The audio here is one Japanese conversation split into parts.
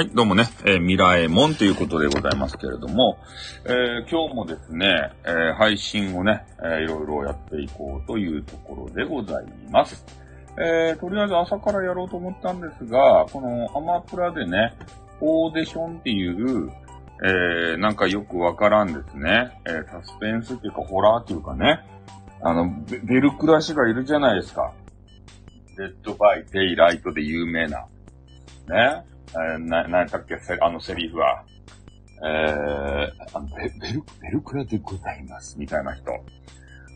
はい、どうもね、えー、ミラエモンということでございますけれども、えー、今日もですね、えー、配信をね、えー、いろいろやっていこうというところでございます。えー、とりあえず朝からやろうと思ったんですが、このアマプラでね、オーディションっていう、えー、なんかよくわからんですね、えー、サスペンスっていうかホラーっていうかね、あの、ベルクラシがいるじゃないですか。Dead by Daylight で有名な。ね。えー、な、なんだっけ、あのセリフは。えー、あのベベル、ベルクラでございます。みたいな人。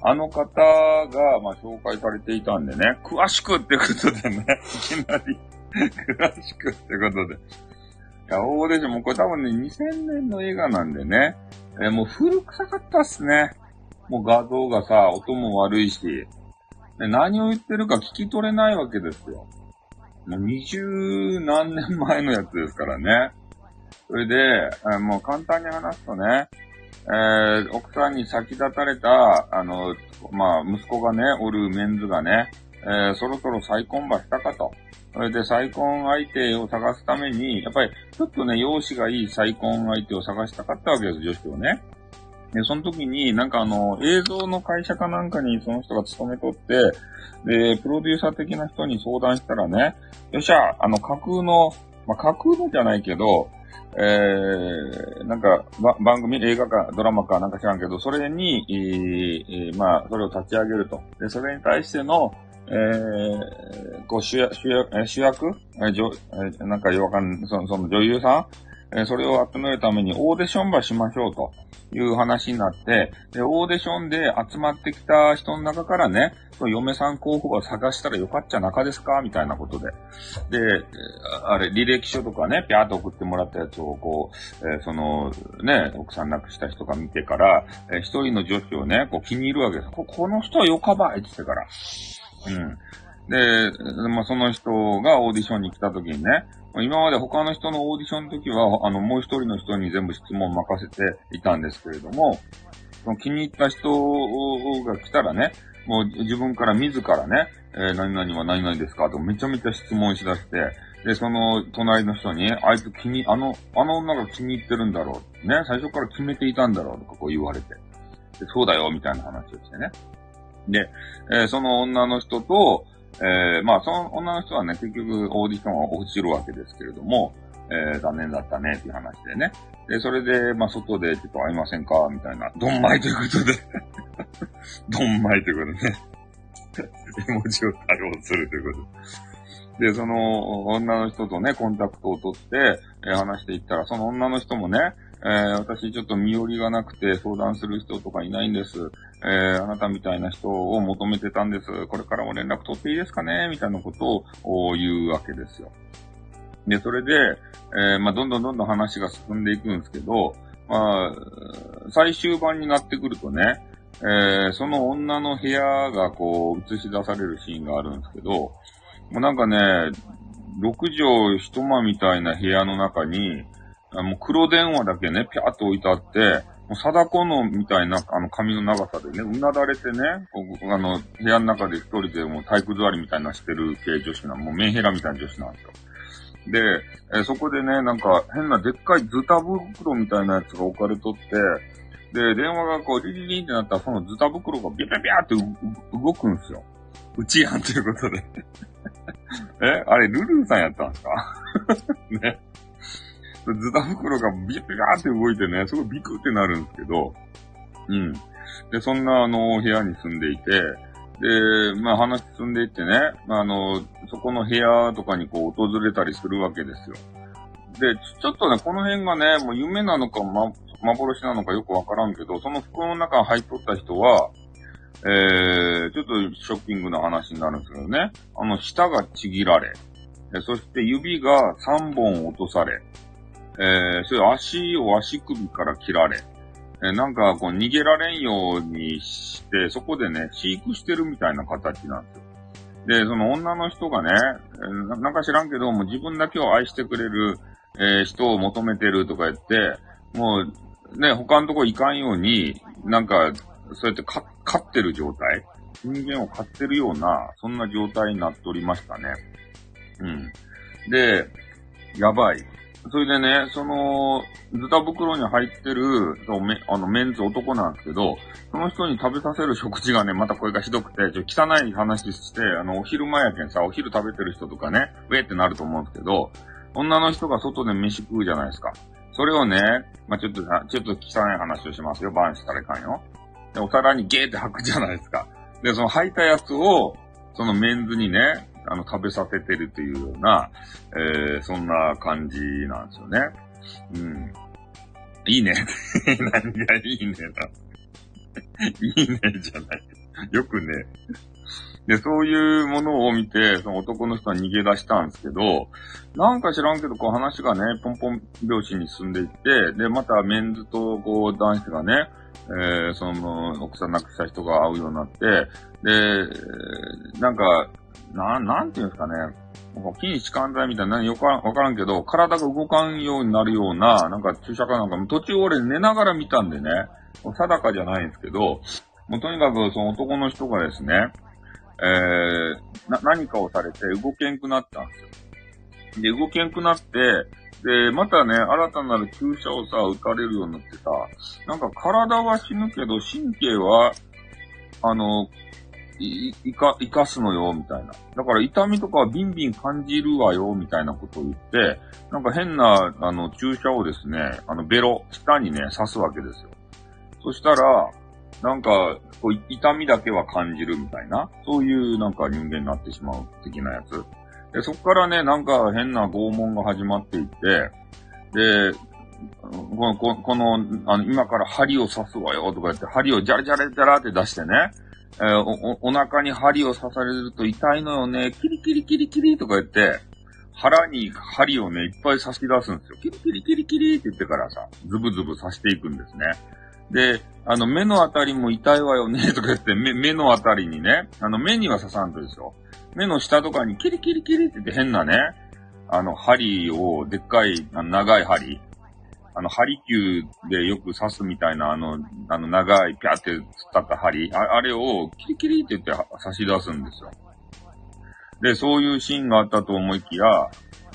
あの方が、まあ、紹介されていたんでね、詳しくってことでね、いきなり詳しくってことで。いや、大でしょ。もうこれ多分ね、2000年の映画なんでね、えー、もう古臭かったっすね。もう画像がさ、音も悪いし、何を言ってるか聞き取れないわけですよ。もう二十何年前のやつですからね。それで、えもう簡単に話すとね、えー、奥さんに先立たれた、あの、まあ、息子がね、おるメンズがね、えー、そろそろ再婚場したかと。それで再婚相手を探すために、やっぱりちょっとね、容姿がいい再婚相手を探したかったわけです、女子をね。で、その時に、なんかあの、映像の会社かなんかにその人が勤めとって、で、プロデューサー的な人に相談したらね、よっしゃ、あの、架空の、まあ、架空のじゃないけど、えー、なんか、番組、映画か、ドラマかなんか知らんけど、それに、えー、まあ、それを立ち上げると。で、それに対しての、えー、こう主役、主役、主役えー、なんかよわかんその、その女優さんえそれを集めるためにオーディションばしましょうと。いう話になって、で、オーディションで集まってきた人の中からね、嫁さん候補を探したらよかっちゃ中ですかみたいなことで。で、あれ、履歴書とかね、ぴゃーっと送ってもらったやつを、こう、えー、その、ね、奥さん亡くした人が見てから、えー、一人の女子をね、こう気に入るわけです。ここの人はよかばいって言ってから。うん。で、まあ、その人がオーディションに来た時にね、今まで他の人のオーディションの時は、あの、もう一人の人に全部質問を任せていたんですけれども、その気に入った人が来たらね、もう自分から自らね、えー、何々は何々ですかとめちゃめちゃ質問しだして、で、その隣の人に、あいつ気に、あの、あの女が気に入ってるんだろう。ね、最初から決めていたんだろうとかこう言われて。でそうだよ、みたいな話をしてね。で、えー、その女の人と、えー、まあ、その女の人はね、結局オーディションは落ちるわけですけれども、えー、残念だったね、っていう話でね。で、それで、まあ、外でちょっと会いませんかみたいな、どんまいということで どんまいということでね絵文字を対応するということで。で、その女の人とね、コンタクトを取って、え、話していったら、その女の人もね、えー、私ちょっと身寄りがなくて相談する人とかいないんです。えー、あなたみたいな人を求めてたんです。これからも連絡取っていいですかね？みたいなことを言うわけですよ。で、それで、えー、まあ、どんどんどんどん話が進んでいくんですけど、まあ、最終版になってくるとね、えー、その女の部屋がこう映し出されるシーンがあるんですけど、もうなんかね、6畳一間みたいな部屋の中に、もう黒電話だけね、ぴゃーっと置いてあって、もう貞子のみたいな、あの、髪の長さでね、うなだれてね、あの、部屋の中で一人でもう体育座りみたいなしてる系女子な、もうメンヘラみたいな女子なんですよ。で、え、そこでね、なんか変なでっかいズタ袋みたいなやつが置かれとって、で、電話がこう、リリリンってなったら、そのズタ袋がビャビャビャって動くんですよ。うちやんということで えあれ、ルルーさんやったんですか？ね。ズタ袋がビャビャって動いてね、すごいビクってなるんですけど、うん。で、そんなあの、部屋に住んでいて、で、まあ話進んでいってね、まあの、そこの部屋とかにこう訪れたりするわけですよ。で、ちょっとね、この辺がね、もう夢なのか、ま、幻なのかよくわからんけど、その服の中に入っとった人は、えー、ちょっとショッキングな話になるんですけどね。あの、舌がちぎられ、そして指が3本落とされ、えー、それ足を足首から切られ、えー、なんかこう逃げられんようにして、そこでね、飼育してるみたいな形なんですよ。で、その女の人がね、えー、なんか知らんけど、もう自分だけを愛してくれる、えー、人を求めてるとか言って、もう、ね、他のとこ行かんように、なんか、そうやって飼ってる状態人間を飼ってるような、そんな状態になっておりましたね。うん。で、やばい。それでね、その、ズタ袋に入ってる、そうめあの、メンズ男なんですけど、その人に食べさせる食事がね、またこれがひどくて、ちょ汚い話して、あの、お昼前やけんさ、お昼食べてる人とかね、ウェーってなると思うんですけど、女の人が外で飯食うじゃないですか。それをね、まあ、ちょっと、ちょっと汚い話をしますよ。バンしたらいかんよ。で、お皿にゲーって吐くじゃないですか。で、その吐いたやつを、そのメンズにね、あの、食べさせてるというような、えー、そんな感じなんですよね。うん。いいね。何がいいねな。いいねじゃない。よくね。で、そういうものを見て、その男の人は逃げ出したんですけど、なんか知らんけど、こう話がね、ポンポン拍子に進んでいって、で、またメンズとこう男子がね、えー、その、奥さん亡くした人が会うようになって、で、なんか、なん、なんていうんですかね。筋弛緩剤みたいな、よくわからんけど、体が動かんようになるような、なんか注射かなんか、途中俺寝ながら見たんでね、定かじゃないんですけど、もうとにかくその男の人がですね、えー、な、何かをされて動けんくなったんですよ。で、動けんくなって、で、またね、新たなる注射をさ、打たれるようになってさ、なんか体は死ぬけど、神経は、あの、い、いか、生かすのよ、みたいな。だから痛みとかはビンビン感じるわよ、みたいなことを言って、なんか変な、あの、注射をですね、あの、ベロ、舌にね、刺すわけですよ。そしたら、なんか、こう、痛みだけは感じるみたいな、そういうなんか人間になってしまう的なやつ。で、そこからね、なんか変な拷問が始まっていって、で、この、この、あの、今から針を刺すわよとか言って、針をジャラジャラジャラって出してね、えー、お、お腹に針を刺されると痛いのよね、キリキリキリキリとか言って、腹に針をね、いっぱい刺し出すんですよ。キリキリキリキリって言ってからさ、ズブズブ刺していくんですね。で、あの、目のあたりも痛いわよね、とか言って、目、目のあたりにね、あの、目には刺さんとですよ。目の下とかにキリキリキリって言って変なね、あの、針を、でっかい、長い針、あの、針球でよく刺すみたいな、あの、あの、長い、ピャーって突っ立った針、ああれを、キリキリって言って差し出すんですよ。で、そういうシーンがあったと思いきや、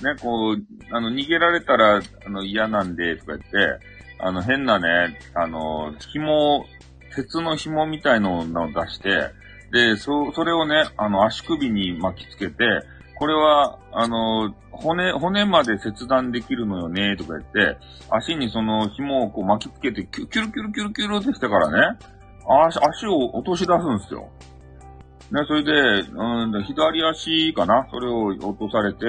ね、こう、あの、逃げられたら、あの、嫌なんで、とか言って、あの、変なね、あの、紐、鉄の紐みたいのを出して、で、そ、それをね、あの、足首に巻きつけて、これは、あの、骨、骨まで切断できるのよね、とか言って、足にその紐をこう巻きつけて、キュキュルキュルキュルキュルってしてからね、足、足を落とし出すんですよ。ね、それで、うん、左足かなそれを落とされて、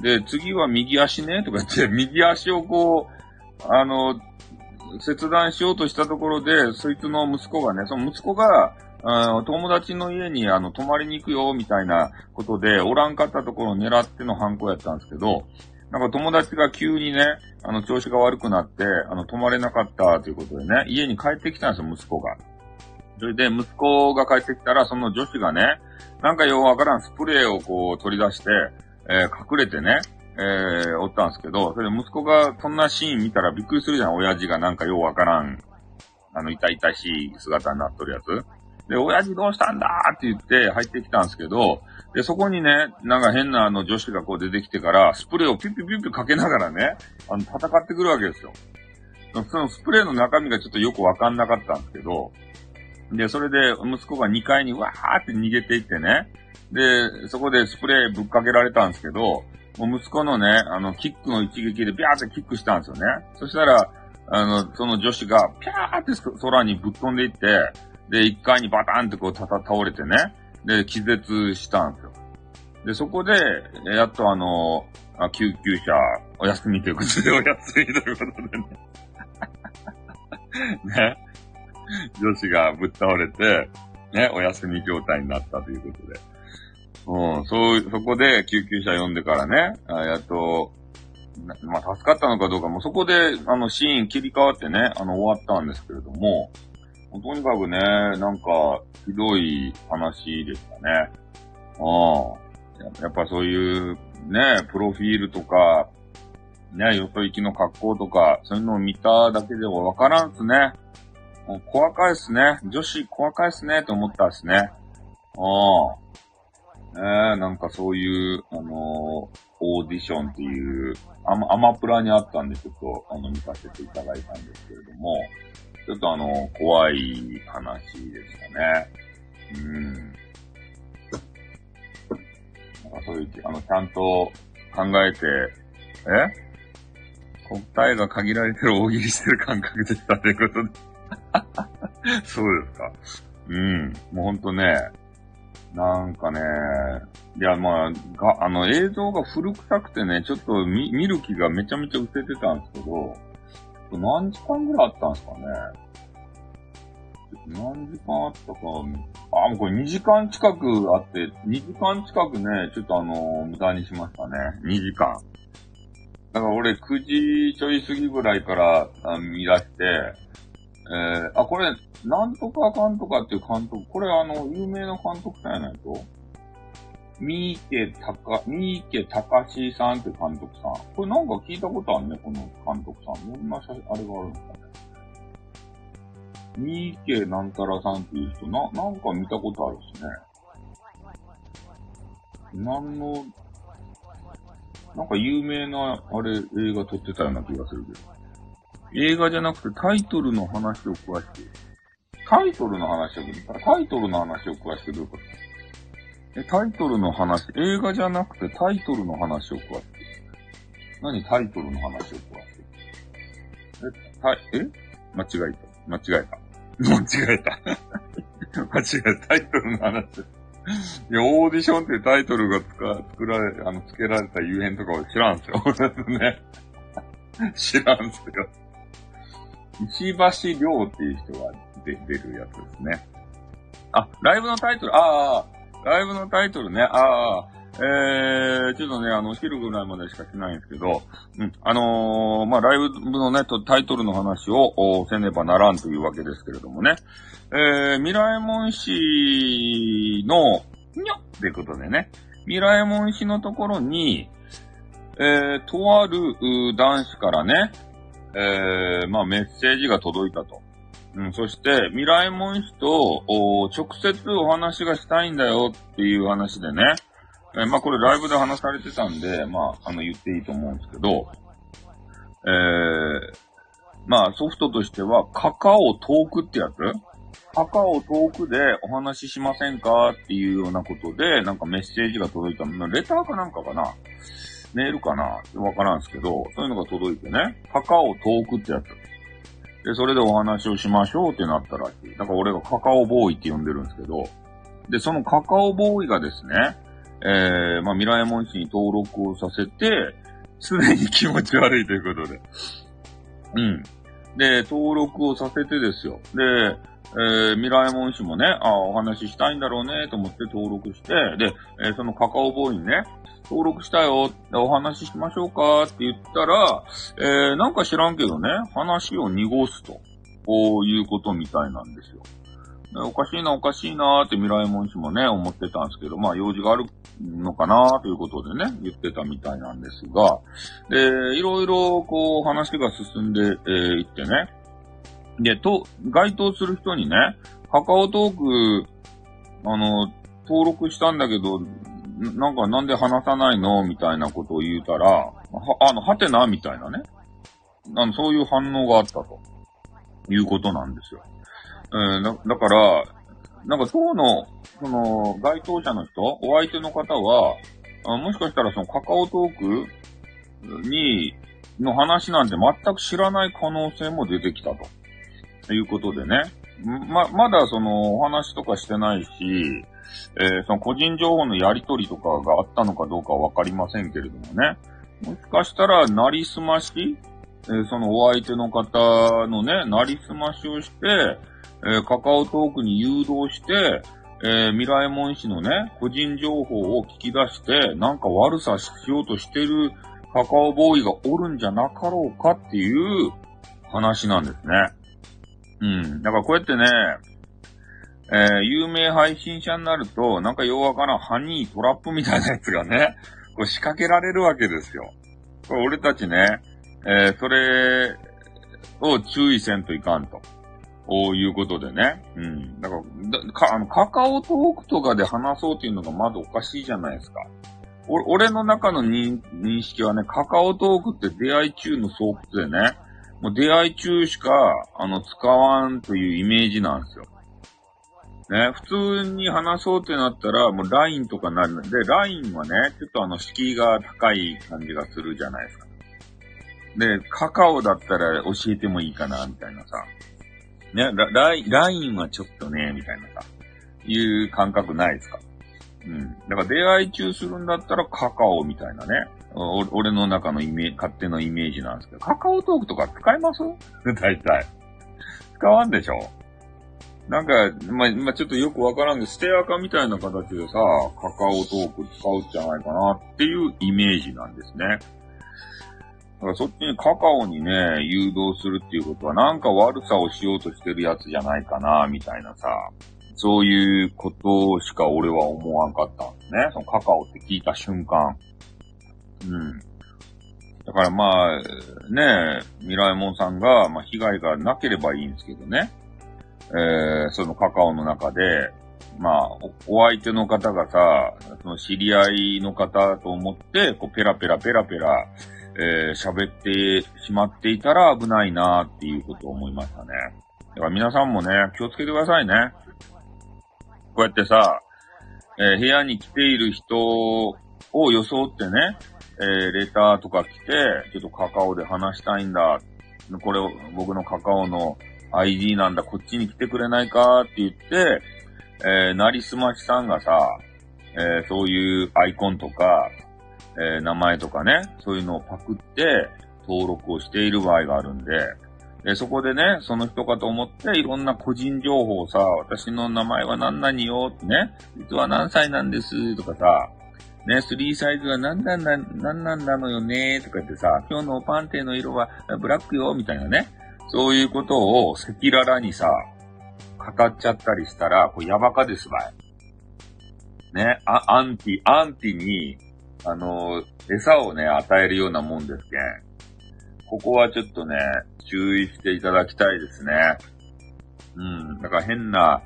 で、次は右足ね、とか言って、右足をこう、あの、切断しようとしたところで、そいつの息子がね、その息子が、友達の家にあの泊まりに行くよ、みたいなことで、おらんかったところを狙っての犯行やったんですけど、なんか友達が急にね、あの調子が悪くなって、あの泊まれなかったということでね、家に帰ってきたんですよ、息子が。それで、息子が帰ってきたら、その女子がね、なんかようわからんスプレーをこう取り出して、えー、隠れてね、えー、おったんですけど、それで息子がそんなシーン見たらびっくりするじゃん、親父がなんかようわからん、あの、痛々しい姿になっとるやつ。で、親父どうしたんだって言って入ってきたんですけど、で、そこにね、なんか変なあの女子がこう出てきてから、スプレーをピュピュピュピュかけながらね、あの、戦ってくるわけですよ。そのスプレーの中身がちょっとよくわかんなかったんですけど、で、それで息子が2階にわーって逃げていってね、で、そこでスプレーぶっかけられたんですけど、もう息子のね、あの、キックの一撃でビャーってキックしたんですよね。そしたら、あの、その女子が、ピャーって空にぶっ飛んでいって、で、1階にバタンってこうたた倒れてね、で、気絶したんですよ。で、そこで、やっとあの、あ救急車、お休みということで、お休みということでね。ね。女子がぶっ倒れて、ね、お休み状態になったということで。うん、そう、そこで救急車呼んでからね、あやっと、まあ、助かったのかどうかも、そこで、あの、シーン切り替わってね、あの、終わったんですけれども、とにかくね、なんか、ひどい話でしたね。ああ。やっぱそういう、ね、プロフィールとか、ね、よそ行きの格好とか、そういうのを見ただけではわからんっすね。もう怖かいっすね。女子怖かいっすね、と思ったっすね。ああ。え、なんかそういう、あのー、オーディションっていう、アマアマプラにあったんで、ちょっと、あの、見させていただいたんですけれども、ちょっとあの、怖い話でしたね。うん。なんかそういう、あの、ちゃんと考えて、え？答えが限られてる大喜利してる感覚でしたということで。そうですか。うん。もうほんとね、なんかね、いや、まあ、が、あの、映像が古臭くてね、ちょっと見、見る気がめちゃめちゃ失せてたんですけど、何時間ぐらいあったんですかね。何時間あったか、あ、もうこれ2時間近くあって、2時間近くね、ちょっとあの、無駄にしましたね。2時間。だから俺9時ちょい過ぎぐらいから見出して、えー、あ、これ、なんとか監督っていう監督、これあの、有名な監督さんやないと？三池高、三池隆さんって監督さん。これなんか聞いたことあるね、この監督さん。どんな写真、あれがあるんですかね。三池なんたらさんっていう人、な、なんか見たことあるっすね。なんの、なんか有名な、あれ、映画撮ってたような気がするけど。映画じゃなくてタイトルの話を詳しく。タイトルの話を、タイトルの話を詳しくどういうこと？え、タイトルの話、映画じゃなくてタイトルの話を詳しく。何タイトルの話を詳しく。え、た、え？間違えた。間違えた。間違えた。間違えた。タイトルの話。いや、オーディションってタイトルが作られ、あの、付けられた遊園とかを知らんすよ。ね。知らんすよ。石橋亮っていう人が出るやつですね。あ、ライブのタイトル、ああ、ライブのタイトルね、ああ、えー、ちょっとね、あの、昼ぐらいまでしかしないんですけど、うん、あのー、まあ、ライブのね、タイトルの話をせねばならんというわけですけれどもね、えー、未来門氏の、にょってことでね、未来門氏のところに、えー、とある男子からね、えー、まあ、メッセージが届いたと。うん、そして、未来門氏と、直接お話がしたいんだよっていう話でね、えー、まあ、これライブで話されてたんで、まあ、あの、言っていいと思うんですけど、えー、まあ、ソフトとしては、カカオトークってやつ？カカオトークでお話ししませんかっていうようなことで、なんかメッセージが届いた。の。レターかなんかかな？メールかな？わからんすけど、そういうのが届いてね、カカオトークってやつ。で、それでお話をしましょうってなったらしい。だから俺がカカオボーイって呼んでるんですけど、で、そのカカオボーイがですね、えー、まあ、未来門市に登録をさせて、常に気持ち悪いということで。うん。で、登録をさせてですよ。で、えー、未来門市もね、あお話ししたいんだろうね、と思って登録して、で、えー、そのカカオボーイにね、登録したよ、お話ししましょうかって言ったら、えー、なんか知らんけどね、話を濁すと、こういうことみたいなんですよ。おかしいな、おかしいなーって未来門氏もね、思ってたんですけど、まあ用事があるのかなーということでね、言ってたみたいなんですが、で、いろいろこう話が進んでい、えー、ってね、で、と、該当する人にね、カカオトーク、あの、登録したんだけど、なんかなんで話さないのみたいなことを言うたら、は、あの、はてなみたいなね。あの、そういう反応があったと。いうことなんですよ。えー、だだから、なんか当の、その、該当者の人、お相手の方は、あもしかしたらそのカカオトークに、の話なんて全く知らない可能性も出てきたと。いうことでね。ま、まだそのお話とかしてないし、えー、その個人情報のやり取りとかがあったのかどうかはわかりませんけれどもね。もしかしたら、なりすまし、えー、そのお相手の方のね、なりすましをして、えー、カカオトークに誘導して、えー、未来門氏のね、個人情報を聞き出して、なんか悪さしようとしてるカカオボーイがおるんじゃなかろうかっていう話なんですね。うん。だからこうやってね、えー、有名配信者になると、なんかようわからんハニートラップみたいなやつがね、こう仕掛けられるわけですよ。これ俺たちね、えー、それを注意せんといかんと。ということでね。うん。だから、だかあのカカオトークとかで話そうっていうのがまずおかしいじゃないですか。お俺の中の認識はね、カカオトークって出会い中の巣窟でね、もう出会い中しか、あの、使わんというイメージなんですよ。ね、普通に話そうってなったら、もう LINE とかなるんで、LINE はね、ちょっとあの、敷居が高い感じがするじゃないですか。で、カカオだったら教えてもいいかな、みたいなさ。ね、ララインはちょっとね、みたいなさ、いう感覚ないですかうん。だから出会い中するんだったらカカオみたいなね。俺の中のイメージ勝手なイメージなんですけど、カカオトークとか使います？大体。使わんでしょ？なんか、ま、ま、ちょっとよくわからんけど、ステアカみたいな形でさ、カカオトーク使うんじゃないかなっていうイメージなんですね。だからそっちにカカオにね、誘導するっていうことはなんか悪さをしようとしてるやつじゃないかな、みたいなさ、そういうことしか俺は思わんかったんですね。そのカカオって聞いた瞬間。うん。だからまあ、ねえミライモンさんが、まあ被害がなければいいんですけどね。えー、そのカカオの中で、まあお、お相手の方がさ、その知り合いの方と思って、こう、ペラペラペラペラ、えー、喋ってしまっていたら危ないなっていうことを思いましたね。だから皆さんもね、気をつけてくださいね。こうやってさ、えー、部屋に来ている人を装ってね、えー、レターとか来て、ちょっとカカオで話したいんだ。これを僕のカカオの ID なんだ、こっちに来てくれないかって言って、えー、なりすましさんがさ、えー、そういうアイコンとか、えー、名前とかね、そういうのをパクって登録をしている場合があるんで、で、そこでね、その人かと思っていろんな個人情報をさ、私の名前は何々よってね、実は何歳なんですとかさ、ね、スリーサイズは何なんだ、何なんだのよねとか言ってさ、今日のパンテの色はブラックよみたいなね。そういうことを赤裸々にさ、語っちゃったりしたら、これやばかですばい。ね、あ、アンティ、アンティに、あの、餌をね、与えるようなもんですけん。ここはちょっとね、注意していただきたいですね。うん。だから変な、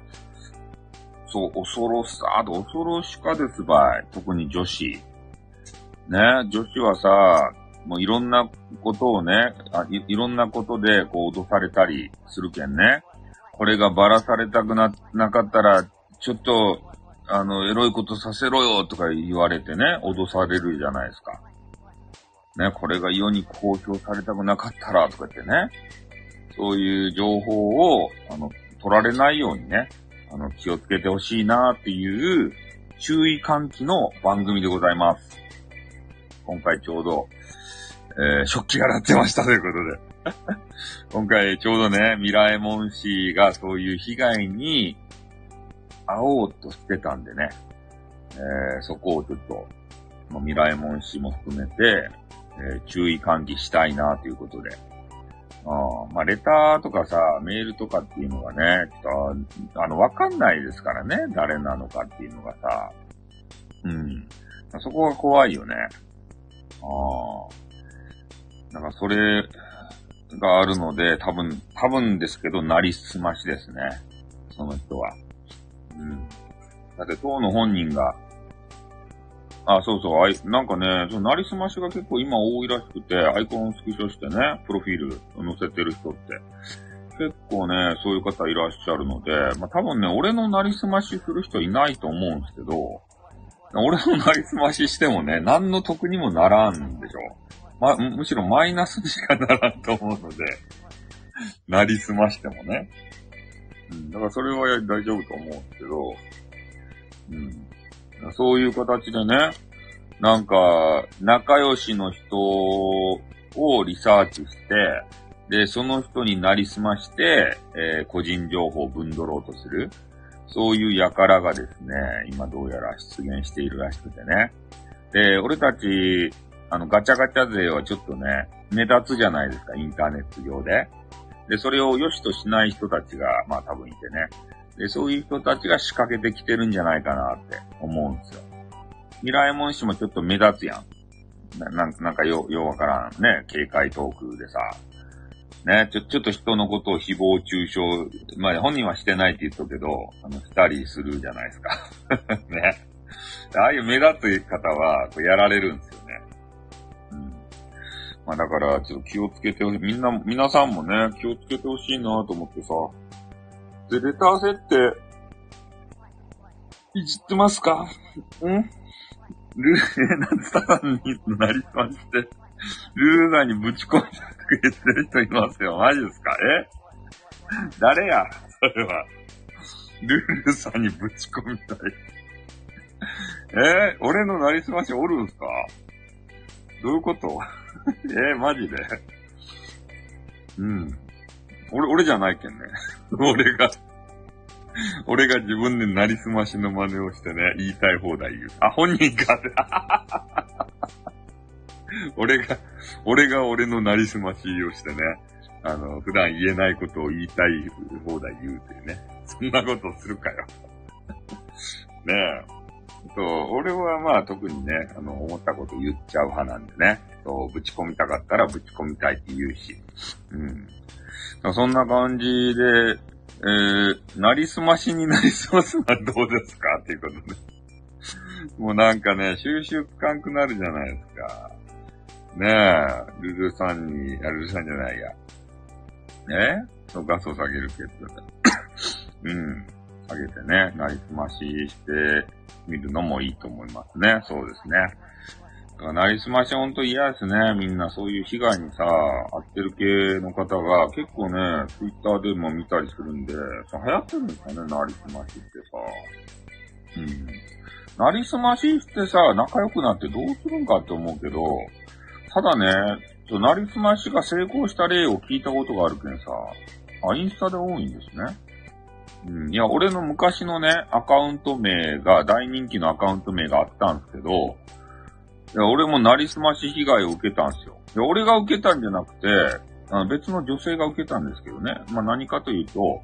そう、恐ろしさ、あと恐ろしかですばい。特に女子。ね、女子はさ、もういろんなことをね、あいいろんなことでこう脅されたりするけんね。これがばらされたくな、なかったら、ちょっと、あの、エロいことさせろよとか言われてね、脅されるじゃないですか。ね、これが世に公表されたくなかったらとか言ってね、そういう情報を、あの、取られないようにね、あの、気をつけてほしいなっていう注意喚起の番組でございます。今回ちょうど、えー、食器が鳴ってましたということで。今回ちょうどね、ミラエモン氏がそういう被害に会おうとしてたんでね、えー、そこをちょっと、まミラエモン氏も含めて、えー、注意喚起したいなということで。あまあ、レターとかさ、メールとかっていうのがね、ちょっと、あの、わかんないですからね、誰なのかっていうのがさ。うん。そこが怖いよね。ああ。だかそれがあるので、多分、多分ですけど、なりすましですね。その人は。うん。だって当の本人が、あ、そうそう、あい、なんかね、そのなりすましが結構今多いらしくて、アイコンをスクショしてね、プロフィール載せてる人って。結構ね、そういう方いらっしゃるので、まあ、多分ね、俺のなりすましする人いないと思うんですけど、俺のなりすまししてもね、何の得にもならんでしょ。ま、むしろマイナスにしかならんと思うので、なりすましてもね。うん、だからそれは大丈夫と思うんですけど、うん。そういう形でね、なんか、仲良しの人をリサーチして、で、その人になりすまして、えー、個人情報をぶんどろうとする。そういう輩がですね、今どうやら出現しているらしくてね。で、俺たち、あの、ガチャガチャ勢はちょっとね、目立つじゃないですか、インターネット上で。で、それを良しとしない人たちが、まあ多分いてね。で、そういう人たちが仕掛けてきてるんじゃないかなって思うんですよ。ミラエモン氏もちょっと目立つやん。ななんなんかよ、ようわからんね、警戒トークでさ。ね、ちょ、ちょっと人のことを誹謗中傷、まあ本人はしてないって言ったけど、あの、したりするじゃないですか。ね。ああいう目立つ方は、こうやられるんですよね。うん。まあだから、ちょっと気をつけてほしい。みんな、皆さんもね、気をつけてほしいなと思ってさ。で、レター設定、いじってますか？ん？ルー、え、なんになりまして、ルーガにぶち込んでくれてる人いますよ。マジですか？え？誰や？それは。ルールさんにぶち込みたい。え？ー、俺のなりすましおるんすか？どういうこと？え？ー、マジで？うん。俺、俺じゃないけんね。俺が俺が自分でなりすましの真似をしてね、言いたい放題言う。あ、本人かって。俺が、俺が俺のなりすましをしてね、あの、普段言えないことを言いたい放題言うっていうね。そんなことするかよ。ねえ。そう、俺はまあ特にね、あの、思ったこと言っちゃう派なんでね。そう、ぶち込みたかったらぶち込みたいって言うし。うん。そんな感じで、えー、なりすましになりすますのはどうですかっていうことで。もうなんかね、収集つかんくなるじゃないですか。ねえ、ルルさんに、あ、ルルさんじゃないや。ねそう、ガスを下げるってやつ うん。下げてね、なりすまししてみるのもいいと思いますね。そうですね。なりすましほんと嫌ですね。みんなそういう被害にさ、遭ってる系の方が結構ね、ツイッターでも見たりするんで、流行ってるんですかね、なりすましってさ。うん。なりすまししてさ、仲良くなってどうするんかって思うけど、ただね、ちょなりすましが成功した例を聞いたことがあるけんさ、あ、インスタで多いんですね。うん。いや、俺の昔のね、アカウント名が、大人気のアカウント名があったんですけど、いや、俺もなりすまし被害を受けたんですよ。で、俺が受けたんじゃなくて、あの別の女性が受けたんですけどね。まあ何かというと、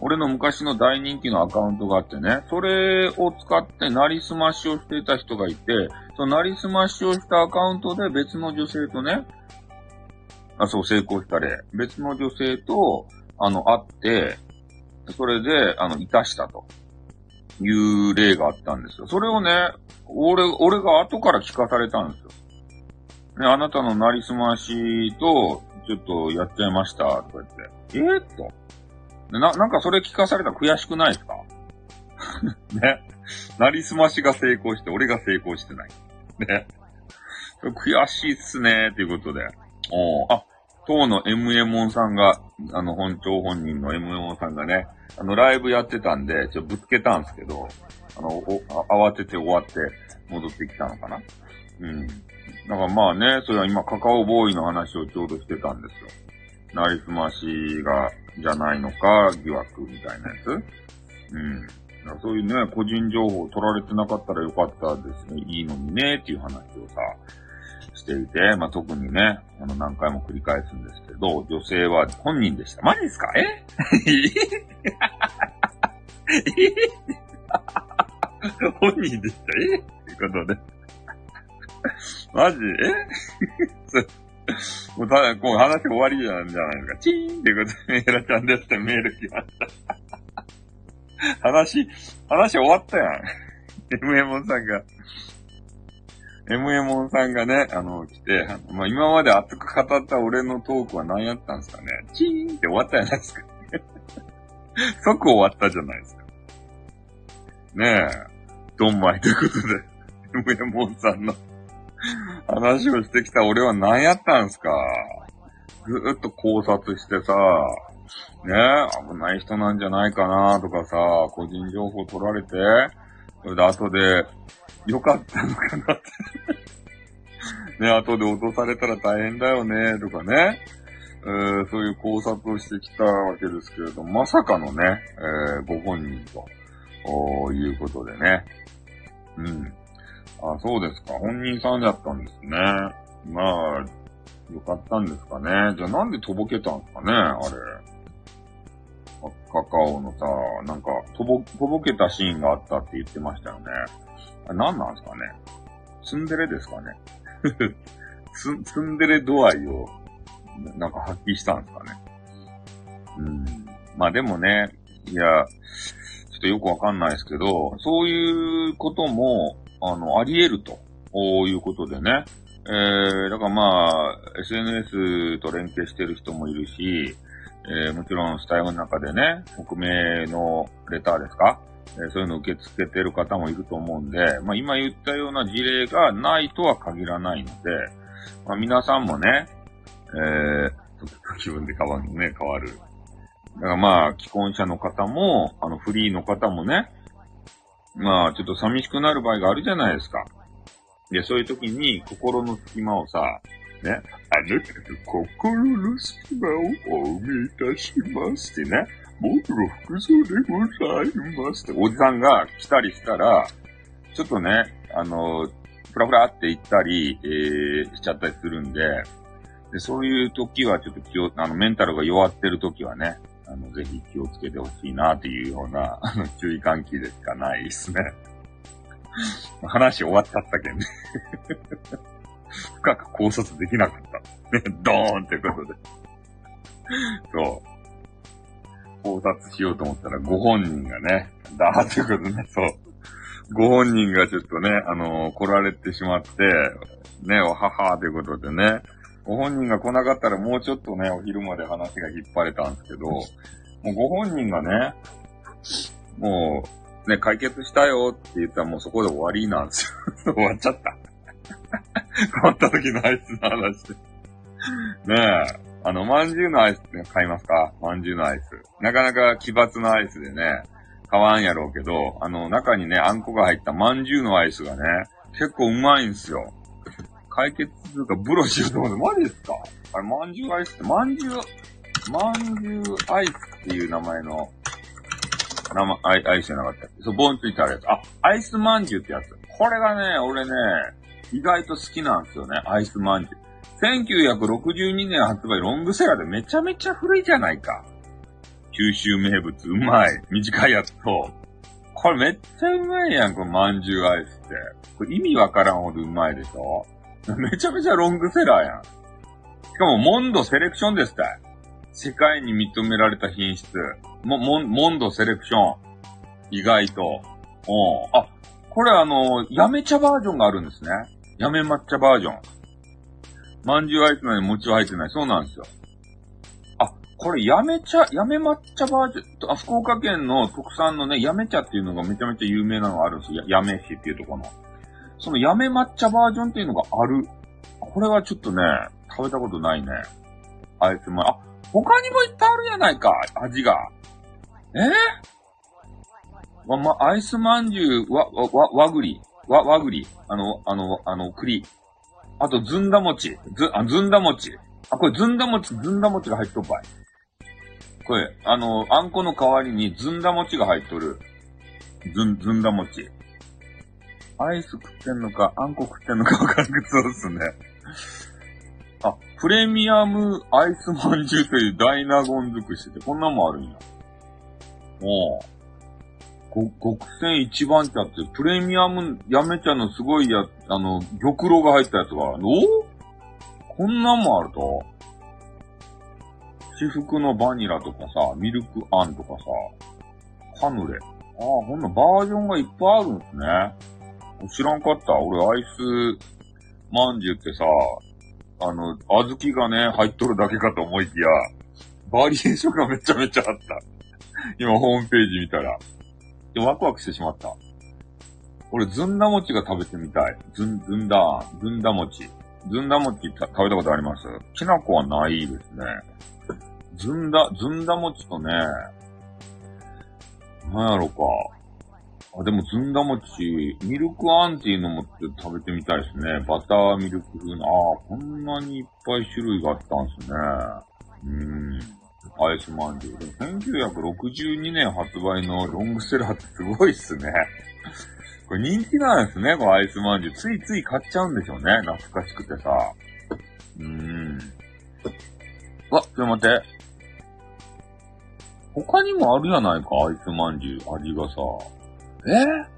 俺の昔の大人気のアカウントがあってね、それを使ってなりすましをしていた人がいて、そのなりすましをしたアカウントで別の女性とね、あ、そう、成功した例。別の女性と、あの、会って、それで、あの、いたしたと。いう例があったんですよ。それをね、俺、俺が後から聞かされたんですよ。ね、あなたのなりすましと、ちょっとやっちゃいました、とか言って。えー、っと。な、なんかそれ聞かされたら悔しくないですか？ね。なりすましが成功して、俺が成功してない。ね。悔しいっすね、ということで。おあ、当の m m o さんが、あの、本庁本人の m m o さんがね、あの、ライブやってたんで、ちょっとぶつけたんですけど、あの、お、慌てて終わって戻ってきたのかな。うん。だからまあね、それは今カカオボーイの話をちょうどしてたんですよ。なりすましが、じゃないのか、疑惑みたいなやつ。うん。そういうね、個人情報取られてなかったらよかったですね。いいのにね、っていう話をさ、していて、まあ、特にね、あの、何回も繰り返すんですけど、女性は本人でした。マジですか？え？本人でした？え？っていうことで。マジ？え？もうただ、こう話終わりなんじゃないですか。チーンっていうことで、メーラちゃんですってメール来ました。話、話終わったやん。MM さんが、MM さんがね、あの、来て、まあ、今まで熱く語った俺のトークは何やったんですかね。チーンって終わったじゃないですか。即終わったじゃないですか。ねえ。ドンマイということで、MM さんの話をしてきた俺は何やったんすかずーっと考察してさ、ねえ、危ない人なんじゃないかなとかさ、個人情報取られて、それで後で、よかったのかなって ね、後で落とされたら大変だよね、とかね。えー、そういう考察をしてきたわけですけれども、まさかのね、えー、ご本人と、いうことでね。うん。あ、そうですか。本人さんだったんですね。まあ、よかったんですかね。じゃあなんでとぼけたんですかね、あれ。カカオのさ、なんか、とぼ、とぼけたシーンがあったって言ってましたよね。あ何なんですかね。ツンデレですかね。ツツンデレ度合いをなんか発揮したんですかね。うん。まあでもね、いや、ちょっとよくわかんないですけど、そういうことも、あの、あり得るということでね。えー、だからまあ、SNS と連携してる人もいるし、えー、もちろんスタイルの中でね、匿名のレターですか？えー、そういうのを受け付けてる方もいると思うんで、まあ今言ったような事例がないとは限らないので、まあ皆さんもね、えー、気分で変わるね、変わる。だからまあ、既婚者の方も、あの、フリーの方もね、まあ、ちょっと寂しくなる場合があるじゃないですか。で、そういう時に、心の隙間をさ、ね、あなたの心の隙間をお埋めいたしますってね、僕の服装でございますって、おじさんが来たりしたら、ちょっとね、あの、ふらふらって行ったり、えー、しちゃったりするんで、でそういう時はちょっと気を、あの、メンタルが弱ってる時はね、あの、ぜひ気をつけてほしいなっていうような、あの、注意喚起でしかないですね。話終わっちゃったけんね。深く考察できなかった。ね、ドーンってことでそう。考察しようと思ったら、ご本人がね、だーってことね、そう。ご本人がちょっとね、あのー、来られてしまって、ね、おははということでね、ご本人が来なかったらもうちょっとね、お昼まで話が引っ張れたんですけど、もうご本人がね、もう、ね、解決したよって言ったらもうそこで終わりなんですよ。終わっちゃった。困った時のアイスの話。ねえ、あの、まんじゅうのアイスって買いますか？まんじゅうのアイス。なかなか奇抜なアイスでね、買わんやろうけど、あの、中にね、あんこが入ったまんじゅうのアイスがね、結構うまいんすよ。解決するか、ブロしようと思って、マジですか？あれ、まんじゅうアイスって、まんじゅう、まんじゅうアイスっていう名前の、名前、アイアイスじゃなかったっけ？そう、棒についてあるやつ。あ、アイスまんじゅうってやつ。これがね、俺ね、意外と好きなんですよね、アイスまんじゅう。1962年発売ロングセラーでめちゃめちゃ古いじゃないか。九州名物、うまい。短いやつと。これめっちゃうまいやん、このまんじゅうアイスって。これ意味わからんほどうまいでしょめちゃめちゃロングセラーやん。しかも、モンドセレクションですって。世界に認められた品質。も、モン、ドセレクション。意外と。うん。あ、これあの、やめ茶バージョンがあるんですね。やめ抹茶バージョン。まんじゅうアイスなのに餅は入ってない。そうなんですよ。あ、これやめ茶、やめ抹茶バージョン、あ、福岡県の特産のね、やめ茶っていうのがめちゃめちゃ有名なのがあるんですよ。や、め市っていうところの。そのやめ抹茶バージョンっていうのがある。これはちょっとね、食べたことないね。あいつも、あ、他にもいっぱいあるじゃないか、味が。えー、ま、ま、アイスまんじゅう、わ、わ、わぐり。わ、わぐり。あの、あの、あの、栗。あと、ずんだ餅。ず、あ、ずんだ餅。あ、これずんだ餅、ずんだ餅が入っとっぱい。これ、あの、あんこの代わりにずんだ餅が入っとる。ずん、ずんだ餅。アイス食ってんのか、あんこ食ってんのか わからなくそうですね。あ、プレミアムアイスまんじゅうという大納言尽くしってこんなんもあるんや。おご、極戦一番茶って、プレミアムやめ茶のすごいや、あの、玉露が入ったやつがある。おこんなんもあると？私服のバニラとかさ、ミルクあんとかさ、カヌレ。ああ、こんなバージョンがいっぱいあるんですね。知らんかった。俺、アイスまんじゅうってさ、あの、小豆がね、入っとるだけかと思いきや、バリエーションがめちゃめちゃあった。今、ホームページ見たら。で、ワクワクしてしまった。俺、ずんだ餅が食べてみたい。ずん、ずんだ、ずんだ餅。ずんだ餅食べたことあります？きな粉はないですね。ずんだ、ずんだ餅とね、なんやろか。あ、でもずんだ餅、ミルクアンっていうのも食べてみたいですね。バターミルク風の。ああ、こんなにいっぱい種類があったんですね。うん。アイスまんじゅう。でも1962年発売のロングセラーってすごいっすね。これ人気なんですね、このアイスまんじゅう。ついつい買っちゃうんでしょうね。懐かしくてさ。うーん。わ、ちょっと待って。他にもあるやないか、アイスまんじゅう。味がさ。え？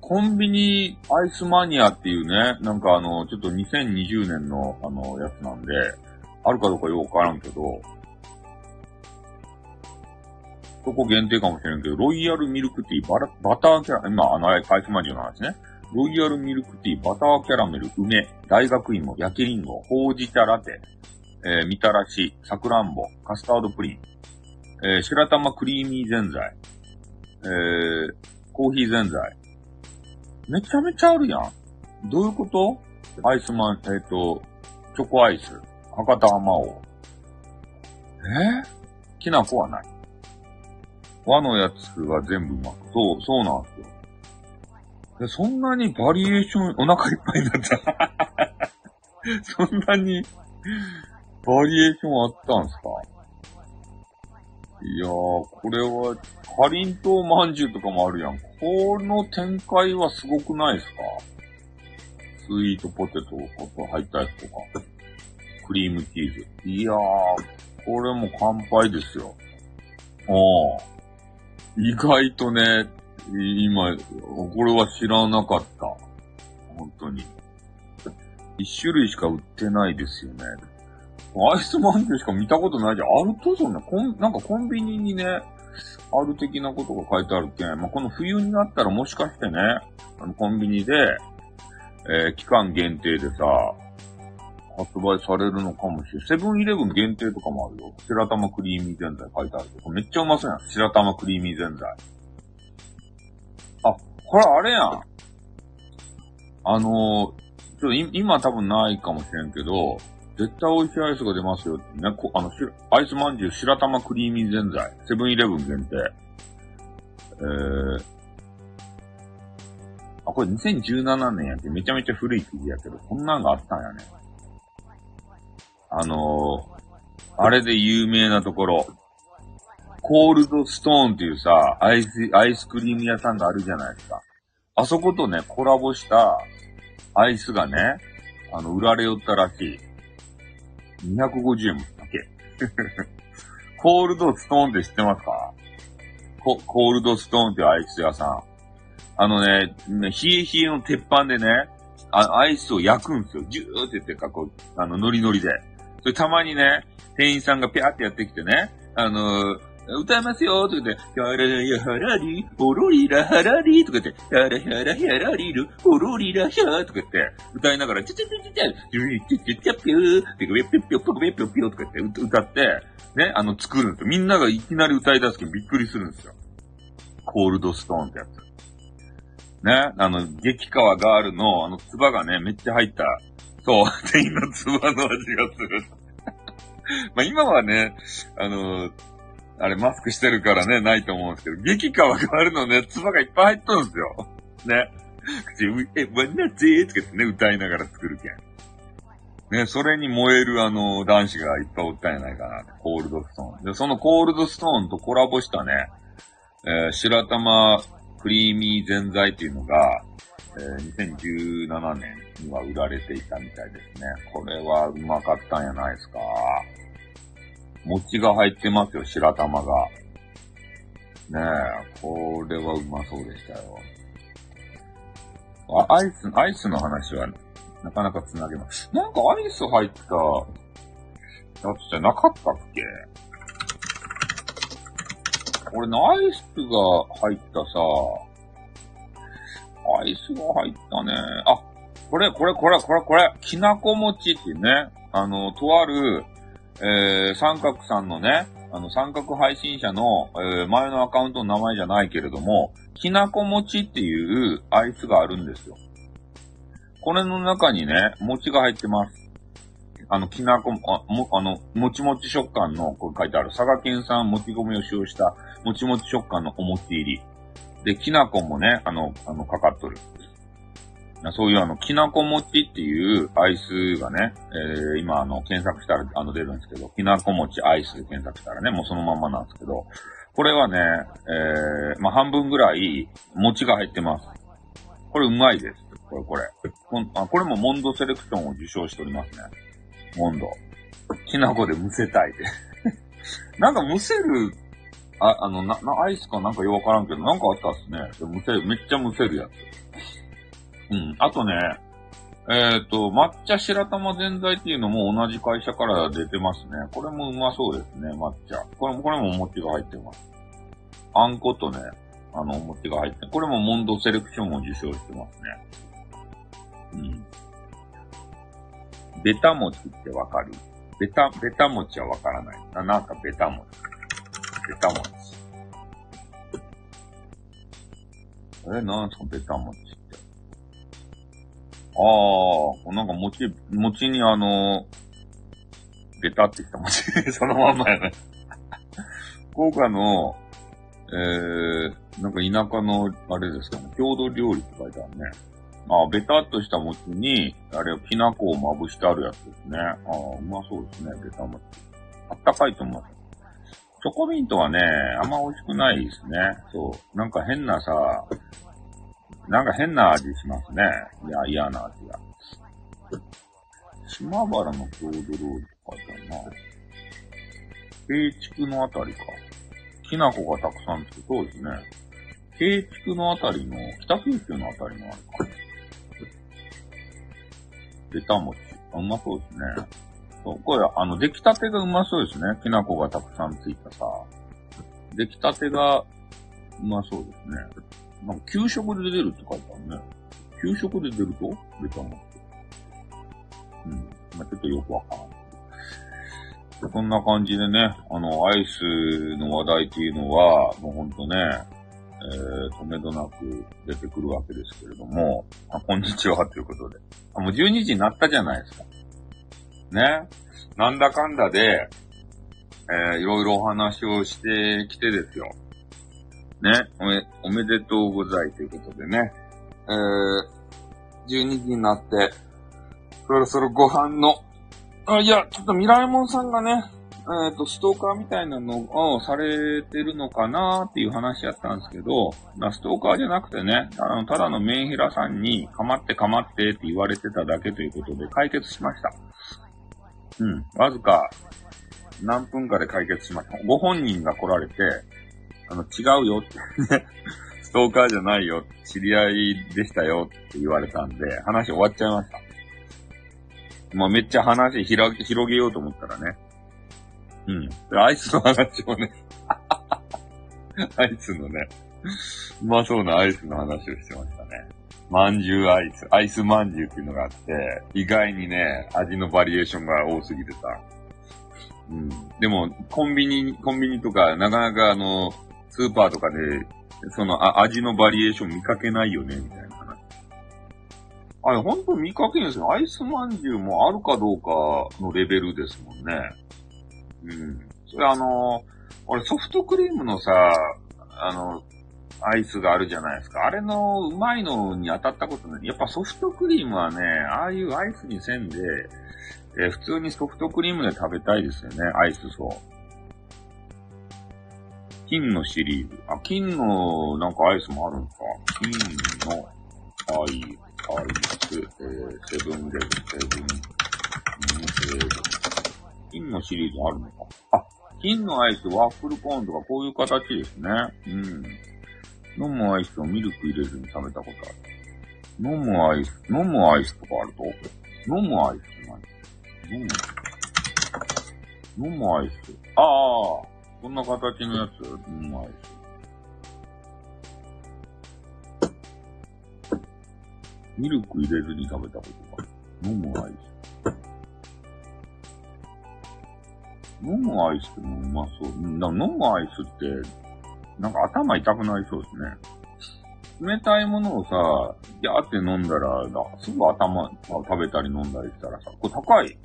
コンビニアイスマニアっていうね、なんかあの、ちょっと2020年のあの、やつなんで、あるかどうかよくわからんけど、そこ限定かもしれんけど、ロイヤルミルクティー、バラバターキャラ、今、あの、アイスマンジュの話ね。ロイヤルミルクティー、バターキャラメル、梅、大学芋、焼きリンゴ、ほうじ茶ラテ、えー、みたらし、さくらんぼ、カスタードプリン、えー、白玉クリーミーぜんざい、えー、コーヒーぜんざい。めちゃめちゃあるやん。どういうこと？アイスマン、えっ、ー、と、チョコアイス、博多甘王。えー、きな粉はない。和のやつは全部うまく。そう、そうなんですよ。で、そんなにバリエーション、お腹いっぱいになった。そんなに、バリエーションあったんすか？いやー、これは、かりんとうまんじゅうとかもあるやん。この展開はすごくないですか？スイートポテトと入ったやつとか。クリームチーズ。いやー、これも乾杯ですよ。おー。意外とね、今、これは知らなかった。本当に。一種類しか売ってないですよね。アイスマンジュしか見たことないじゃん。あるとそんな、こん、なんかコンビニにね、ある的なことが書いてあるけん。まあ、この冬になったらもしかしてね、あの、コンビニで、えー、期間限定でさ、発売されるのかもしれない。セブンイレブン限定とかもあるよ。白玉クリーミーぜんざい書いてあるけど、めっちゃうまそうやん。白玉クリーミーぜんざい。あ、これあれやん。あのー、ちょっと今多分ないかもしれんけど、絶対美味しいアイスが出ますよってね。こあの、アイスまんじゅう白玉クリーミーぜんざい。セブンイレブン限定。えー、あ、これ2017年やってめちゃめちゃ古い記事やけど、こんなんがあったんやね。あのー、あれで有名なところ、コールドストーンっていうさ、アイス、アイスクリーム屋さんがあるじゃないですか。あそことね、コラボしたアイスがね、あの、売られよったらしい。250円もだけ。コールドストーンって知ってますか？ココールドストーンっていうアイス屋さん。あのね、ね冷え冷えの鉄板でね、あアイスを焼くんですよ。ジューって言ってか、こう、あの、ノリノリで。それたまにね、店員さんがピャーってやってきてね、あのー、歌いますよとか言って、やらやはらり、ほろりらはらりとか言って、やらやらやらりる、ほろりらひゃーとか言って、歌いながら、ちゃちゃちゃちゃちゃ、ちゃちゃちゃぴゅー、ってか、ぴゅぴゅぴゅぴゅぴゅぴゅとか言って歌って、ね、あの、作るんですよ。みんながいきなり歌い出すけどびっくりするんですよ。コールドストーンってやつ。ね、あの、激川ガールの、あの、唾がね、めっちゃ入った、そう、店員の唾の味がする。まあ今はね、あのあれマスクしてるからね、ないと思うんですけど、激化は変わるのね、唾がいっぱい入っとるんですよ。ね。口、え、わなぜつけてね、歌いながら作るけん。ね、それに燃えるあの、男子がいっぱいおったんじゃないかな。コールドストーン。で、そのコールドストーンとコラボしたね、えー、白玉クリーミーぜんざいっていうのが、えー、2017年には売られていたみたいですね。これはうまかったんやないですか。餅が入ってますよ、白玉が。ねえ、これはうまそうでしたよ。あ、アイス、アイスの話はなかなか繋げます。なんかアイス入ったやつじゃなかったっけ？俺のアイスが入ったさ、アイスが入ったね。あ、これ、これ、これ、これ、これ、きなこ餅っていうね、あの、とある、えー、三角さんのね、あの、三角配信者の、えー、前のアカウントの名前じゃないけれども、きなこ餅っていうアイスがあるんですよ。これの中にね、餅が入ってます。あの、きなこ、あ、も、あの、もちもち食感の、これ書いてある、佐賀県産もち米を使用した、もちもち食感のお餅入り。で、きなこもね、あの、あの、かかっとる。そういうあの、きなこ餅っていうアイスがね、えー、今あの、検索したらあの出るんですけど、きなこ餅アイスで検索したらね、もうそのまんまなんですけど、これはね、えー、まあ、半分ぐらい餅が入ってます。これうまいです。これ、これ。こあこれもモンドセレクションを受賞しておりますね。モンド。きなこでむせたいで。なんかむせる、あ、あの、な、な、アイスかなんかよくわからんけど、なんかあったっすね。むせる、めっちゃむせるやつ。うん。あとね、えっ、ー、と、抹茶白玉ぜんざいっていうのも同じ会社から出てますね。これもうまそうですね、抹茶。これも、これもお餅が入ってます。あんことね、あの、お餅が入って、これもモンドセレクションも受賞してますね。うん。ベタ餅ってわかる？ベタ、ベタ餅はわからない。な、なんかベタ餅。ベタ餅。え、なんすか？ベタ餅。ああ、なんか餅、餅にあの、ベタってきた餅。そのまんまやね。福岡の、えー、なんか田舎の、あれですかね、郷土料理って書いてあるね。あベタっとした餅に、あれをきな粉をまぶしてあるやつですね。ああ、うまそうですね、ベタ餅。あったかいと思う。チョコミントはね、あんま美味しくないですね。そう。なんか変なさ、なんか変な味しますね。いや、嫌な味が。島原の郷土料理って書いてあるな。平地区のあたりか。きな粉がたくさんつく。そうですね。平地区のあたりの、北九州のあたりのあるか。ベタ餅。うまそうですね。そう、これ、あの、出来たてがうまそうですね。きな粉がたくさんついたさ。出来たてがうまそうですね。なんか、給食で出るって書いてあるね。給食で出ると？ベタ餅。うん。まあ、ちょっとよくわからない。そんな感じでね、あの、アイスの話題っていうのは、もうほんとね、えー、止めどなく出てくるわけですけれども、あ、こんにちはということで。あ、もう12時になったじゃないですか。ね。なんだかんだで、えー、いろいろお話をしてきてですよ。ね。おめ、おめでとうございということでね。えー、12時になって、そろそろご飯の、あ、いや、ちょっとミライモンさんがね、えっ、ー、と、ストーカーみたいなのをされてるのかなっていう話やったんですけど、ストーカーじゃなくてね、あの、ただのメンヘラさんに、かまってかまってって言われてただけということで解決しました。うん。わずか、何分かで解決しました。ご本人が来られて、あの、違うよって ストーカーじゃないよ、知り合いでしたよって言われたんで、話終わっちゃいました。まあ、めっちゃ話広げようと思ったらね、うん。アイスの話をね アイスのね、うまそうなアイスの話をしてましたね。まんじゅうアイス、アイスまんじゅうっていうのがあって、意外にね、味のバリエーションが多すぎてさ。うん。でも、コンビニ、コンビニとか、なかなかあの、スーパーとかで、そのあ味のバリエーション見かけないよね、みたいな話。あれ、ほんと見かけるんですよ。アイスまんじゅうもあるかどうかのレベルですもんね。うん。それあの、俺ソフトクリームのさ、あの、アイスがあるじゃないですか。あれのうまいのに当たったことない。やっぱソフトクリームはね、ああいうアイスにせんで、えー、普通にソフトクリームで食べたいですよね、アイスそう。金のシリーズ。あ、金のなんかアイスもあるんすか金のアイ、アイス、えー、セブンレブン、セブン、えー、金のシリーズあるのか。あ、金のアイス、ワッフルコーンとかこういう形ですね。うん。飲むアイスをミルク入れずに食べたことある。飲むアイス、飲むアイスとかあると飲むアイスって何？飲む飲むアイス。ああ、こんな形のやつ、飲むアイス。ミルク入れずに食べたことが。飲むアイス。飲むアイスってもうまそう。飲むアイスって、なんか頭痛くなりそうですね。冷たいものをさ、ギャーって飲んだら、すぐ頭食べたり飲んだりしたらさ、これ高い。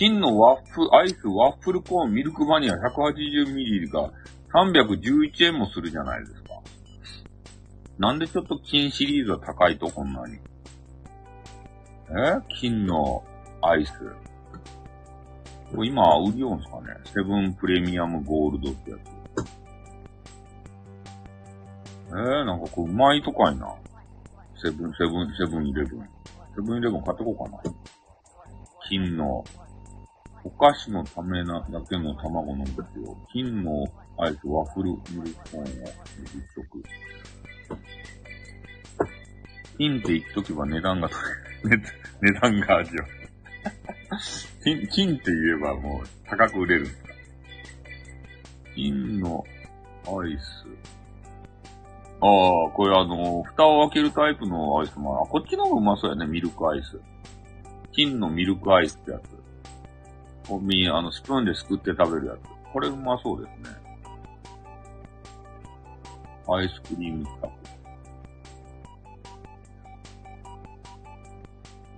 金のワッフ、アイス、ワッフルコーン、ミルクバニラ 180ml が311円もするじゃないですか。なんでちょっと金シリーズは高いと、こんなに？え？金のアイス。これ今、売りようんすかね？セブンプレミアムゴールドってやつ。え？ー、なんかこれうまいとかいな。セブン、セブン、セブンイレブン。セブンイレブン買ってこうかな。金の、お菓子のためなだけの卵なんですよ。金のアイスワッフルミルクコーンを20食。金って言っとけば値段が取れ。値段が味わ 金、金って言えばもう高く売れるんですか金のアイス。ああ、これあの、蓋を開けるタイプのアイスも、あ、こっちの方がうまそうやね、ミルクアイス。金のミルクアイスってやつ。コンビニ、あの、スプーンですくって食べるやつ。これうまそうですね。アイスクリーム企画。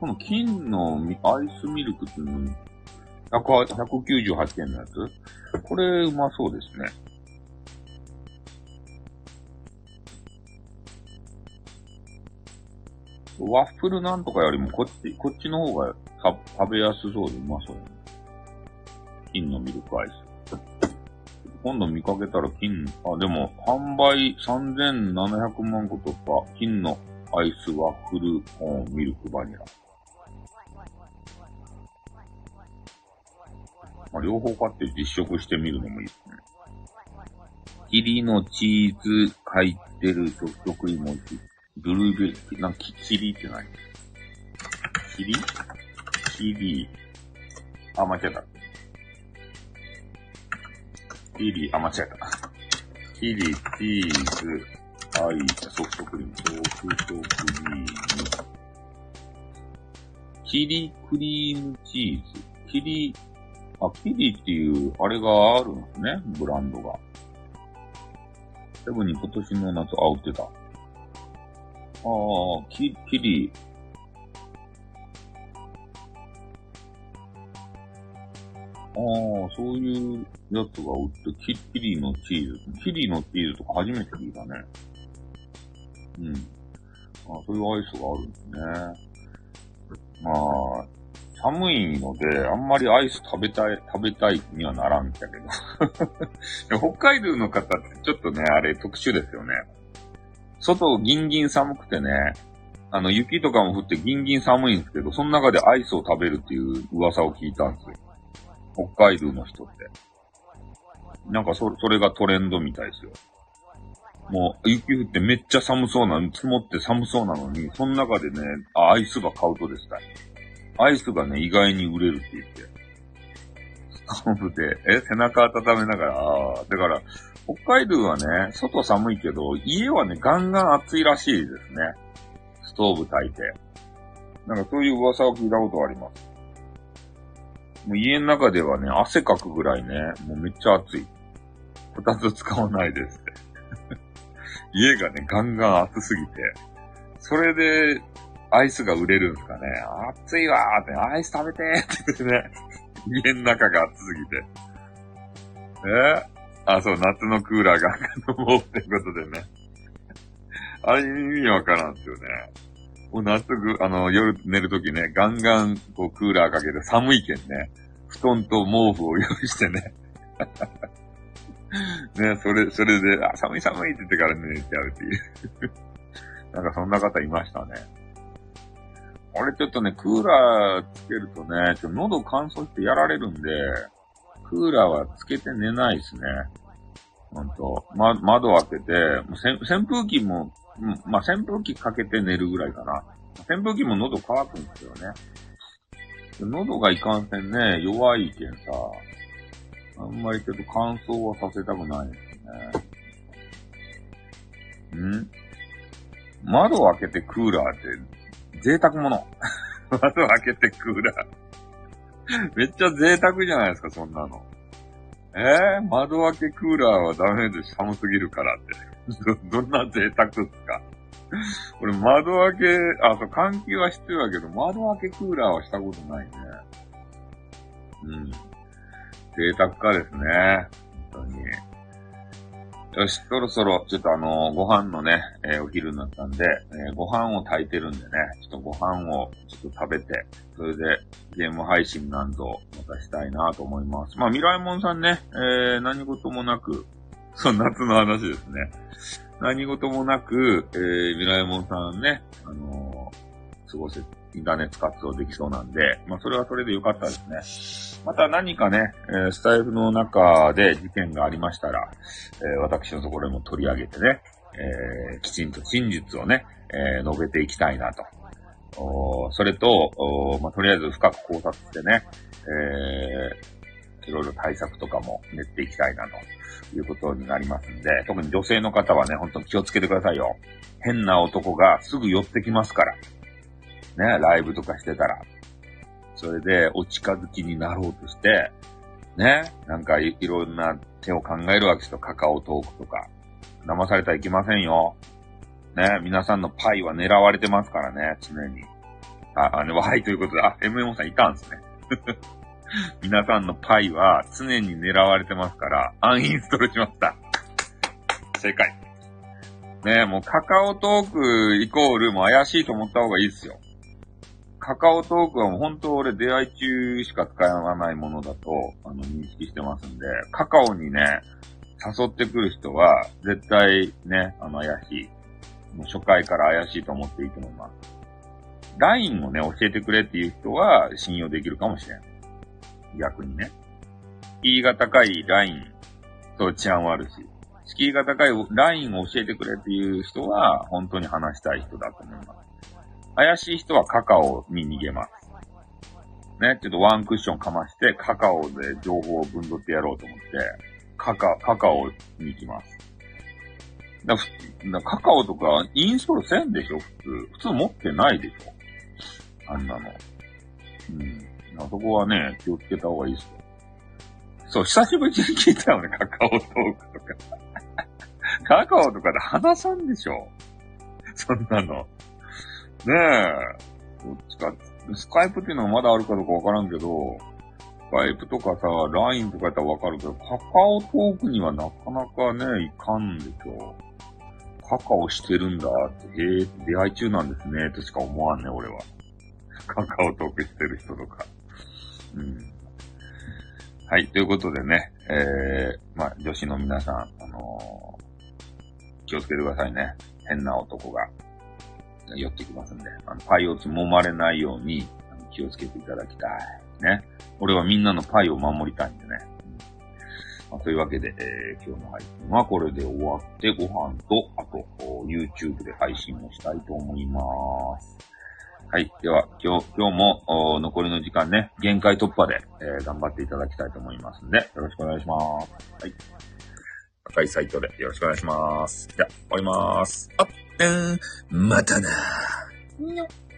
この金のアイスミルクっていうの、198円のやつこれうまそうですね。ワッフルなんとかよりもこっち、こっちの方が食べやすそうでうまそうね。金のミルクアイス。今度見かけたら金、あ、でも、販売3700万個突破。金のアイスワッフルコーンミルクバニラ。まあ、両方買って実食してみるのもいいですね。キリのチーズ入ってるソフトクリーム美味しい。ブルーベリー、なんかキリって何キリキリあ、間違えた。キリ、あ、間違えた。キリ、チーズ、アイス、ソフトクリーム、ソフトクリーム。キリクリームチーズ。キリ、あ、キリっていう、あれがあるんですね、ブランドが。セブンに今年の夏、あ、売ってた。ああ、キリ、ああ、そういうやつが売って、キキリのチーズ。キリのチーズとか初めて聞いたね。うん。あそういうアイスがあるんですね。まあ、寒いので、あんまりアイス食べたい、食べたいにはならんだけど。北海道の方ってちょっとね、あれ特殊ですよね。外ギンギン寒くてね、あの、雪とかも降ってギンギン寒いんですけど、その中でアイスを食べるっていう噂を聞いたんですよ。北海道の人って。なんかそ、それがトレンドみたいですよ。もう、雪降ってめっちゃ寒そうなの、積もって寒そうなのに、その中でね、あ、アイスば買うとですかアイスがね、意外に売れるって言って。ストーブで、え、背中温めながら、ああ、だから、北海道はね、外寒いけど、家はね、ガンガン暑いらしいですね。ストーブ焚いて。なんかそういう噂を聞いたことあります。もう家の中ではね、汗かくぐらいね、もうめっちゃ暑い。こたつ使わないですって。家がね、ガンガン暑すぎて、それで、アイスが売れるんですかね。暑いわーって、アイス食べてーって言ってね、家の中が暑すぎて。え？あ、そう、夏のクーラーが飲もうってことでね。あれ意味わからんすよね。もう夏ぐ、あの、夜寝るときね、ガンガン、こう、クーラーかけて寒いけんね、布団と毛布を用意してね。ね、それ、それで、あ、寒い寒いって言ってから寝ちゃうっていう なんかそんな方いましたね。俺ちょっとね、クーラーつけるとね、ちょ喉乾燥してやられるんで、クーラーはつけて寝ないですね。ほんと。ま、窓開けて、扇風機もうん。まあ、扇風機かけて寝るぐらいかな。扇風機も喉乾くんですよね。喉がいかんせんね、弱いけんさ、あんまりちょっと乾燥はさせたくないですね。ん？窓を開けてクーラーって贅沢者。窓を開けてクーラー。めっちゃ贅沢じゃないですか、そんなの。えー、窓開けクーラーはダメです。寒すぎるからって。ど、どんな贅沢っすか？俺窓開け、あ、そう、換気はしてるけど、窓開けクーラーはしたことないね。うん。贅沢かですね。本当に。よし、そろそろ、ちょっとあのー、ご飯のね、えー、お昼になったんで、えー、ご飯を炊いてるんでね、ちょっとご飯をちょっと食べて、それでゲーム配信なんぞまたしたいなと思います。まあ、未来もんさんね、えー、何事もなく、そう、夏の話ですね。何事もなく、えー、ミラエモンさんね、あのー、過ごせ、インターネット活動できそうなんで、まあ、それはそれでよかったですね。また何かね、えー、スタイフの中で事件がありましたら、えー、私のところにも取り上げてね、えー、きちんと真実をね、えー、述べていきたいなとおそれと、おまあ、とりあえず深く考察してね、えー、いろいろ対策とかも練っていきたいなということになりますんで、特に女性の方はね、本当に気をつけてくださいよ。変な男がすぐ寄ってきますから。ね、ライブとかしてたら。それで、お近づきになろうとして、ね、なんかいろんな手を考えるわけですよ。カカオトークとか。騙されたらいけませんよ。ね、皆さんのパイは狙われてますからね、常に。あ、あの、はいということで、あ、MMO さんいたんですね。皆さんのパイは常に狙われてますから、アンインストールしました。正解。ねえもうカカオトークイコールも怪しいと思った方がいいですよ。カカオトークはもう本当俺出会い中しか使わないものだと、あの、認識してますんで、カカオにね、誘ってくる人は、絶対ね、あの、怪しい。もう初回から怪しいと思っていいと思います。LINE をね、教えてくれっていう人は信用できるかもしれん。逆にね。敷居が高い LINE と治安悪し。敷居が高い LINE を教えてくれっていう人は、本当に話したい人だと思います。怪しい人はカカオに逃げます。ね、ちょっとワンクッションかまして、カカオで情報を分取ってやろうと思って、カカ、カカオに行きます。だだカカオとかインストールせんでしょ？普通。普通持ってないでしょ？あんなの。うん。あそこはね、気をつけた方がいいですよ。そう、久しぶりに聞いたよね、カカオトークとか。カカオとかで話さんでしょそんなの。ねえ。どっちか、スカイプっていうのはまだあるかどうかわからんけど、スカイプとかさ、LINE とかやったらわかるけど、カカオトークにはなかなかね、いかんでしょ。カカオしてるんだって、へえ、出会い中なんですね、としか思わんね、俺は。カカオトークしてる人とか。ん。はい、ということでね、えー、まあ、女子の皆さん、あのー、気をつけてくださいね。変な男が。寄ってきますんで、あの、パイをつもまれないように、気をつけていただきたい。ね。俺はみんなのパイを守りたいんでね。まあ、というわけで、えー、今日の配信はこれで終わって、ご飯と、あと、YouTube で配信をしたいと思います。はい。では、今日、今日も、残りの時間ね、限界突破で、えー、頑張っていただきたいと思いますんで、よろしくお願いします。はい。赤いサイトでよろしくお願いします。じゃ、終わります。あっうん、またなー。